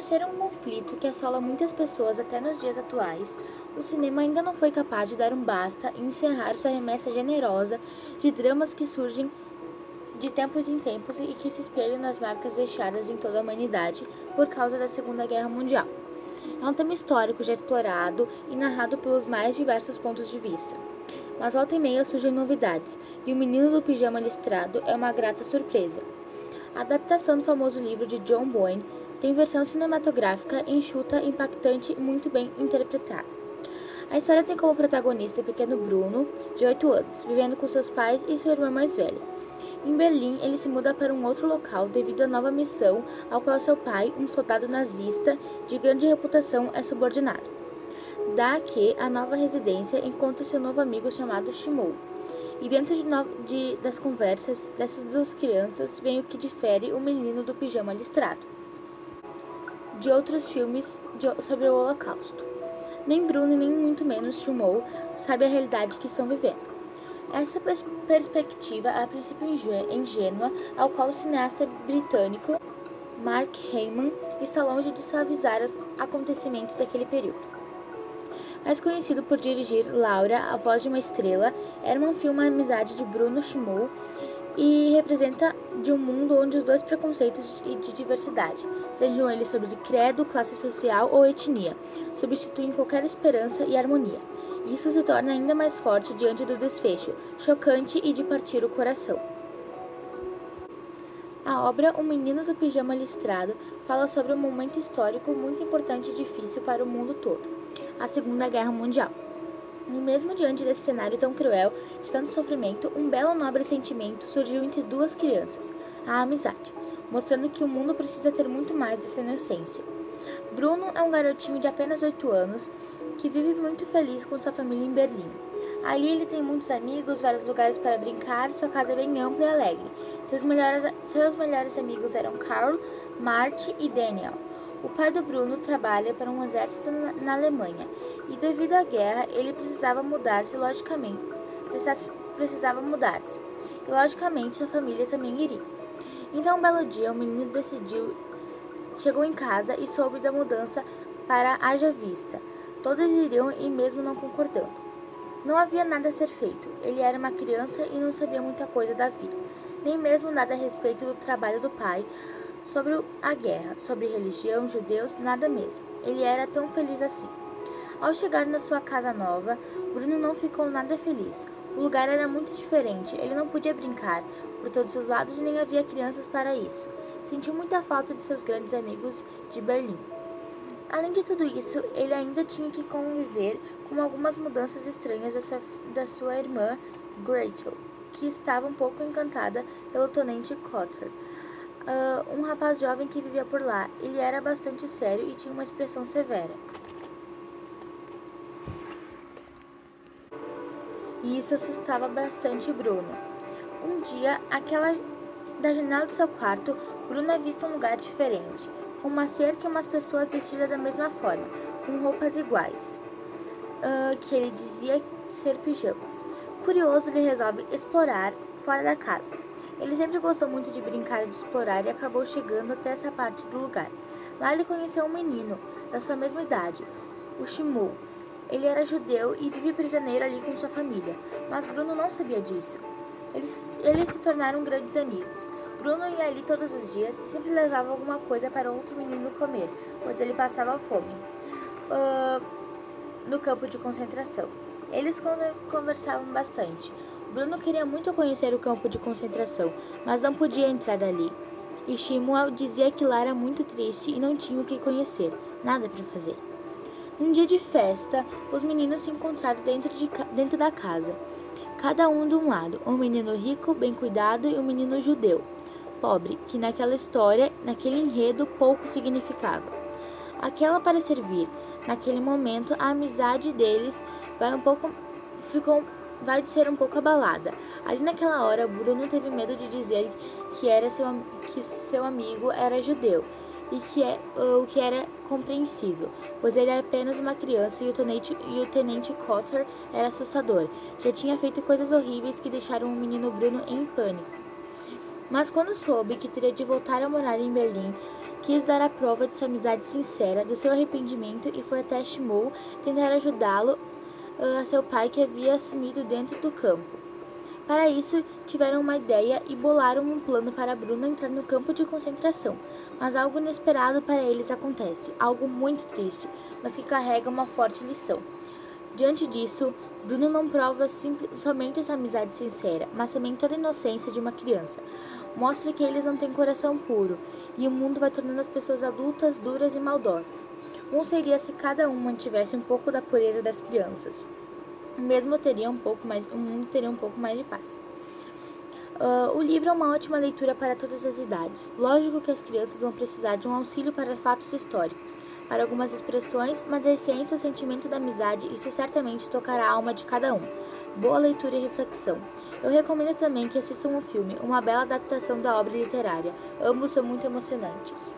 ser um conflito que assola muitas pessoas até nos dias atuais, o cinema ainda não foi capaz de dar um basta e encerrar sua remessa generosa de dramas que surgem de tempos em tempos e que se espelham nas marcas deixadas em toda a humanidade por causa da Segunda Guerra Mundial. É um tema histórico já explorado e narrado pelos mais diversos pontos de vista. Mas volta e meia surgem novidades, e O Menino do Pijama Listrado é uma grata surpresa. A adaptação do famoso livro de John Boyne tem versão cinematográfica enxuta, impactante e muito bem interpretada. A história tem como protagonista o pequeno Bruno, de 8 anos, vivendo com seus pais e sua irmã mais velha. Em Berlim, ele se muda para um outro local devido à nova missão ao qual seu pai, um soldado nazista de grande reputação, é subordinado. Da que a nova residência encontra seu novo amigo chamado Shimou. E dentro de, no... de... das conversas dessas duas crianças vem o que difere o menino do pijama listrado de outros filmes de... sobre o Holocausto. Nem Bruno, nem muito menos Shumou sabe a realidade que estão vivendo. Essa pers perspectiva, a princípio ingênua, ao qual o cineasta britânico Mark Heyman está longe de suavizar os acontecimentos daquele período. Mais conhecido por dirigir Laura, A Voz de uma Estrela, Herman filma a amizade de Bruno Schmull e representa de um mundo onde os dois preconceitos de diversidade, sejam eles sobre credo, classe social ou etnia, substituem qualquer esperança e harmonia. Isso se torna ainda mais forte diante do desfecho, chocante e de partir o coração. A obra O Menino do Pijama Listrado fala sobre um momento histórico muito importante e difícil para o mundo todo, a Segunda Guerra Mundial. E mesmo diante desse cenário tão cruel, de tanto sofrimento, um belo nobre sentimento surgiu entre duas crianças, a amizade, mostrando que o mundo precisa ter muito mais dessa inocência. Bruno é um garotinho de apenas 8 anos que vive muito feliz com sua família em Berlim. Ali ele tem muitos amigos, vários lugares para brincar, sua casa é bem ampla e alegre. Seus melhores, seus melhores amigos eram Carl, Marty e Daniel. O pai do Bruno trabalha para um exército na Alemanha e devido à guerra ele precisava mudar-se logicamente. Precisava mudar-se. E logicamente sua família também iria. Então um belo dia o menino decidiu, chegou em casa e soube da mudança para Haja Vista. Todos iriam e mesmo não concordando. Não havia nada a ser feito. Ele era uma criança e não sabia muita coisa da vida, nem mesmo nada a respeito do trabalho do pai, sobre a guerra, sobre religião, judeus, nada mesmo. Ele era tão feliz assim. Ao chegar na sua casa nova, Bruno não ficou nada feliz. O lugar era muito diferente, ele não podia brincar por todos os lados e nem havia crianças para isso. Sentiu muita falta de seus grandes amigos de Berlim. Além de tudo isso, ele ainda tinha que conviver com algumas mudanças estranhas da sua, da sua irmã Gretel, que estava um pouco encantada pelo Tenente Cotter uh, um rapaz jovem que vivia por lá. Ele era bastante sério e tinha uma expressão severa. E isso assustava bastante Bruno. Um dia, aquela da janela do seu quarto, Bruno avista um lugar diferente, com uma cerca e umas pessoas vestidas da mesma forma, com roupas iguais, uh, que ele dizia ser pijamas. Curioso, ele resolve explorar fora da casa. Ele sempre gostou muito de brincar e de explorar e acabou chegando até essa parte do lugar. Lá ele conheceu um menino da sua mesma idade, o Shimu. Ele era judeu e vive prisioneiro ali com sua família, mas Bruno não sabia disso. Eles, eles se tornaram grandes amigos. Bruno ia ali todos os dias e sempre levava alguma coisa para outro menino comer, pois ele passava fome uh, no campo de concentração. Eles conversavam bastante. Bruno queria muito conhecer o campo de concentração, mas não podia entrar ali. E Shimuel dizia que lá era muito triste e não tinha o que conhecer, nada para fazer. Um dia de festa, os meninos se encontraram dentro, de, dentro da casa. Cada um de um lado, um menino rico, bem cuidado e um menino judeu, pobre, que naquela história, naquele enredo, pouco significava. Aquela para servir. Naquele momento, a amizade deles vai um pouco ficou vai ser um pouco abalada. Ali naquela hora, Bruno teve medo de dizer que, era seu, que seu amigo era judeu, e que é, o que era compreensível, pois ele era apenas uma criança e o tenente, e o tenente Cotter era assustador. Já tinha feito coisas horríveis que deixaram o menino Bruno em pânico. Mas quando soube que teria de voltar a morar em Berlim, quis dar a prova de sua amizade sincera, do seu arrependimento e foi até Shimou tentar ajudá-lo a seu pai que havia sumido dentro do campo. Para isso, tiveram uma ideia e bolaram um plano para Bruno entrar no campo de concentração. Mas algo inesperado para eles acontece, algo muito triste, mas que carrega uma forte lição. Diante disso, Bruno não prova somente sua amizade sincera, mas também toda a inocência de uma criança. Mostra que eles não têm coração puro e o mundo vai tornando as pessoas adultas, duras e maldosas. Um seria se cada um mantivesse um pouco da pureza das crianças mesmo teria um pouco mais, o mundo teria um pouco mais de paz. Uh, o livro é uma ótima leitura para todas as idades. Lógico que as crianças vão precisar de um auxílio para fatos históricos, para algumas expressões, mas a essência, o sentimento da amizade, isso certamente tocará a alma de cada um. Boa leitura e reflexão. Eu recomendo também que assistam o filme, uma bela adaptação da obra literária. Ambos são muito emocionantes.